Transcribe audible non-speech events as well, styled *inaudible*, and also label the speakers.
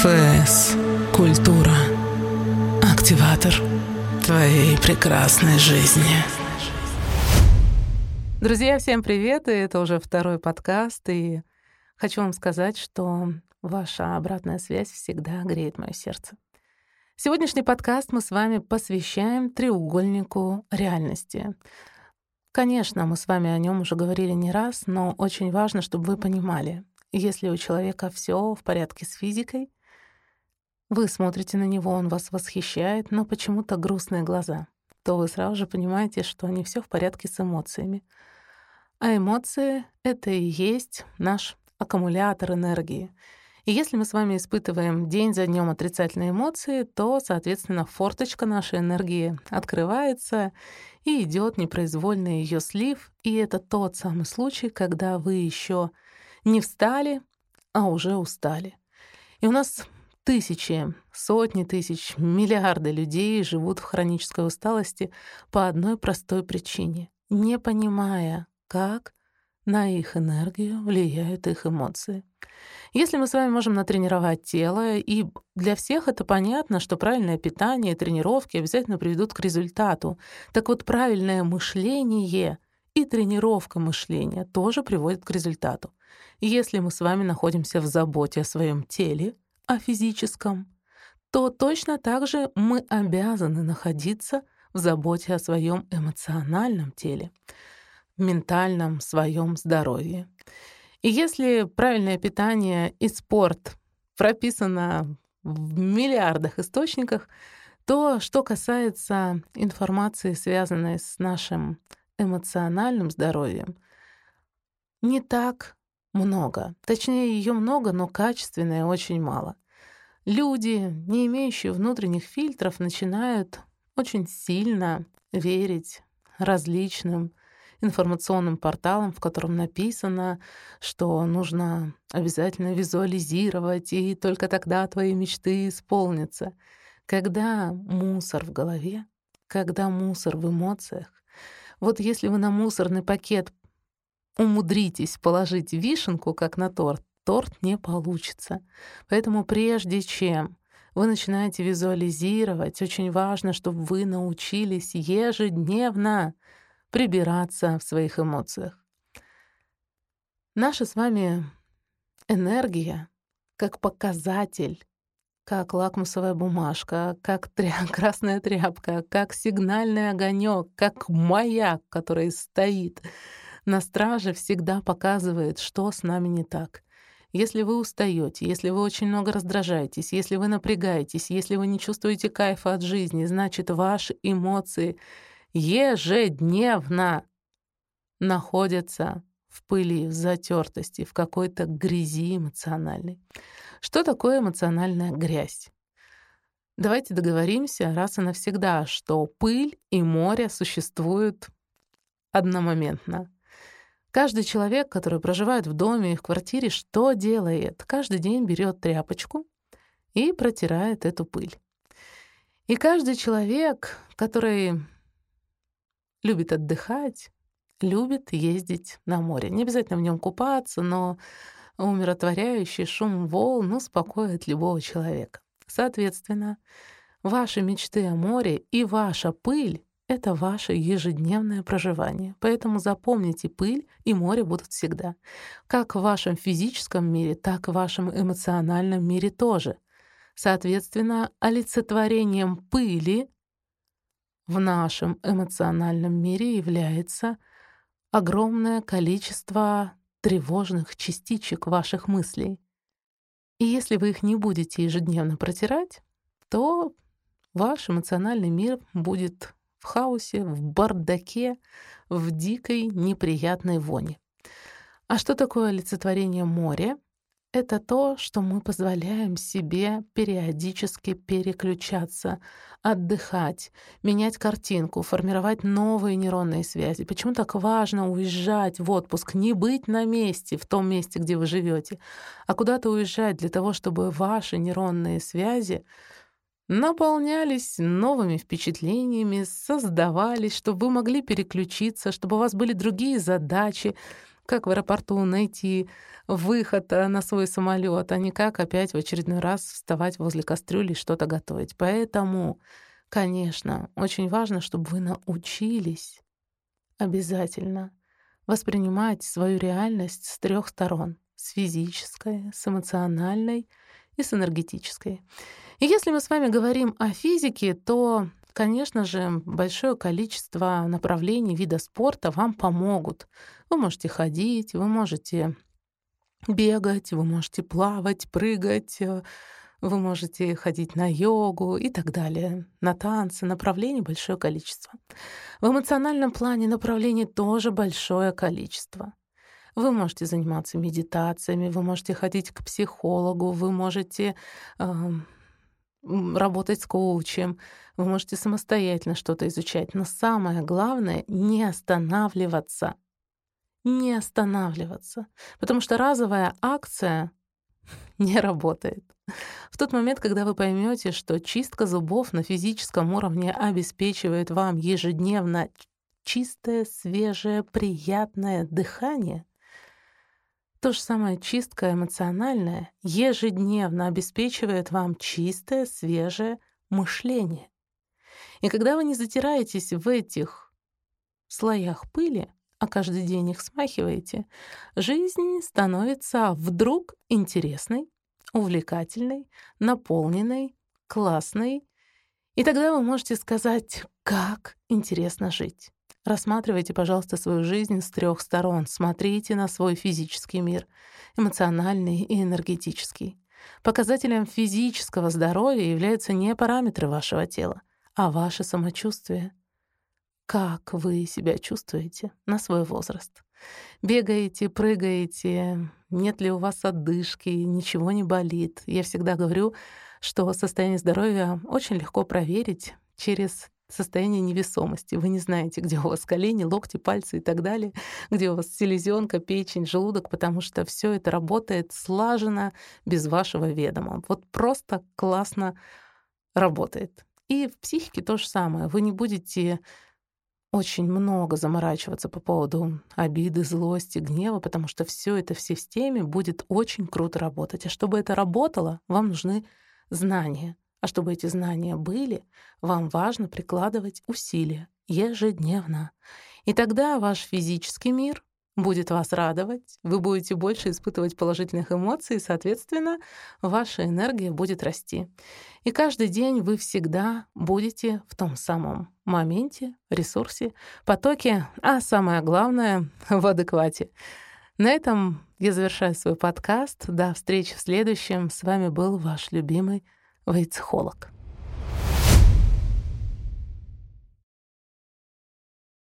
Speaker 1: ФС. Культура. Активатор твоей прекрасной жизни.
Speaker 2: Друзья, всем привет! И это уже второй подкаст. И хочу вам сказать, что ваша обратная связь всегда греет мое сердце. Сегодняшний подкаст мы с вами посвящаем треугольнику реальности. Конечно, мы с вами о нем уже говорили не раз, но очень важно, чтобы вы понимали, если у человека все в порядке с физикой, вы смотрите на него, он вас восхищает, но почему-то грустные глаза, то вы сразу же понимаете, что не все в порядке с эмоциями. А эмоции — это и есть наш аккумулятор энергии. И если мы с вами испытываем день за днем отрицательные эмоции, то, соответственно, форточка нашей энергии открывается и идет непроизвольный ее слив. И это тот самый случай, когда вы еще не встали, а уже устали. И у нас тысячи, сотни тысяч, миллиарды людей живут в хронической усталости по одной простой причине, не понимая, как на их энергию влияют их эмоции. Если мы с вами можем натренировать тело, и для всех это понятно, что правильное питание и тренировки обязательно приведут к результату, так вот правильное мышление и тренировка мышления тоже приводит к результату. Если мы с вами находимся в заботе о своем теле, о физическом, то точно так же мы обязаны находиться в заботе о своем эмоциональном теле, ментальном своем здоровье. И если правильное питание и спорт прописано в миллиардах источниках, то что касается информации, связанной с нашим эмоциональным здоровьем, не так много. Точнее, ее много, но качественное очень мало. Люди, не имеющие внутренних фильтров, начинают очень сильно верить различным информационным порталам, в котором написано, что нужно обязательно визуализировать, и только тогда твои мечты исполнятся. Когда мусор в голове, когда мусор в эмоциях, вот если вы на мусорный пакет умудритесь положить вишенку, как на торт, торт не получится. Поэтому прежде чем вы начинаете визуализировать, очень важно, чтобы вы научились ежедневно прибираться в своих эмоциях. Наша с вами энергия как показатель, как лакмусовая бумажка, как тря *laughs* красная тряпка, как сигнальный огонек, как маяк, который стоит — на страже всегда показывает, что с нами не так. Если вы устаете, если вы очень много раздражаетесь, если вы напрягаетесь, если вы не чувствуете кайфа от жизни, значит, ваши эмоции ежедневно находятся в пыли, в затертости, в какой-то грязи эмоциональной. Что такое эмоциональная грязь? Давайте договоримся раз и навсегда, что пыль и море существуют одномоментно. Каждый человек, который проживает в доме и в квартире, что делает? Каждый день берет тряпочку и протирает эту пыль. И каждый человек, который любит отдыхать, любит ездить на море. Не обязательно в нем купаться, но умиротворяющий шум волн успокоит любого человека. Соответственно, ваши мечты о море и ваша пыль это ваше ежедневное проживание. Поэтому запомните, пыль и море будут всегда. Как в вашем физическом мире, так и в вашем эмоциональном мире тоже. Соответственно, олицетворением пыли в нашем эмоциональном мире является огромное количество тревожных частичек ваших мыслей. И если вы их не будете ежедневно протирать, то ваш эмоциональный мир будет в хаосе, в бардаке, в дикой неприятной воне. А что такое олицетворение моря? Это то, что мы позволяем себе периодически переключаться, отдыхать, менять картинку, формировать новые нейронные связи. Почему так важно уезжать в отпуск, не быть на месте, в том месте, где вы живете, а куда-то уезжать для того, чтобы ваши нейронные связи наполнялись новыми впечатлениями, создавались, чтобы вы могли переключиться, чтобы у вас были другие задачи, как в аэропорту найти выход э, на свой самолет, а не как опять в очередной раз вставать возле кастрюли и что-то готовить. Поэтому, конечно, очень важно, чтобы вы научились обязательно воспринимать свою реальность с трех сторон — с физической, с эмоциональной и с энергетической. И если мы с вами говорим о физике, то Конечно же, большое количество направлений вида спорта вам помогут. Вы можете ходить, вы можете бегать, вы можете плавать, прыгать, э, вы можете ходить на йогу и так далее, на танцы, направлений большое количество. В эмоциональном плане направлений тоже большое количество. Вы можете заниматься медитациями, вы можете ходить к психологу, вы можете э, работать с коучем, вы можете самостоятельно что-то изучать. Но самое главное — не останавливаться. Не останавливаться. Потому что разовая акция *laughs* не работает. В тот момент, когда вы поймете, что чистка зубов на физическом уровне обеспечивает вам ежедневно чистое, свежее, приятное дыхание, то же самое чистка эмоциональная ежедневно обеспечивает вам чистое, свежее мышление. И когда вы не затираетесь в этих слоях пыли, а каждый день их смахиваете, жизнь становится вдруг интересной, увлекательной, наполненной, классной. И тогда вы можете сказать, как интересно жить. Рассматривайте, пожалуйста, свою жизнь с трех сторон. Смотрите на свой физический мир, эмоциональный и энергетический. Показателем физического здоровья являются не параметры вашего тела, а ваше самочувствие. Как вы себя чувствуете на свой возраст? Бегаете, прыгаете, нет ли у вас отдышки, ничего не болит. Я всегда говорю, что состояние здоровья очень легко проверить через состояние невесомости. Вы не знаете, где у вас колени, локти, пальцы и так далее, где у вас селезенка, печень, желудок, потому что все это работает слаженно, без вашего ведома. Вот просто классно работает. И в психике то же самое. Вы не будете очень много заморачиваться по поводу обиды, злости, гнева, потому что все это в системе будет очень круто работать. А чтобы это работало, вам нужны знания. А чтобы эти знания были, вам важно прикладывать усилия ежедневно. И тогда ваш физический мир будет вас радовать, вы будете больше испытывать положительных эмоций, и, соответственно, ваша энергия будет расти. И каждый день вы всегда будете в том самом моменте, ресурсе, потоке, а самое главное — в адеквате. На этом я завершаю свой подкаст. До встречи в следующем. С вами был ваш любимый Вейцехолог.